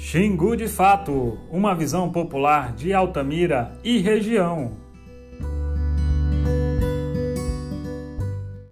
Xingu de Fato, uma visão popular de Altamira e região.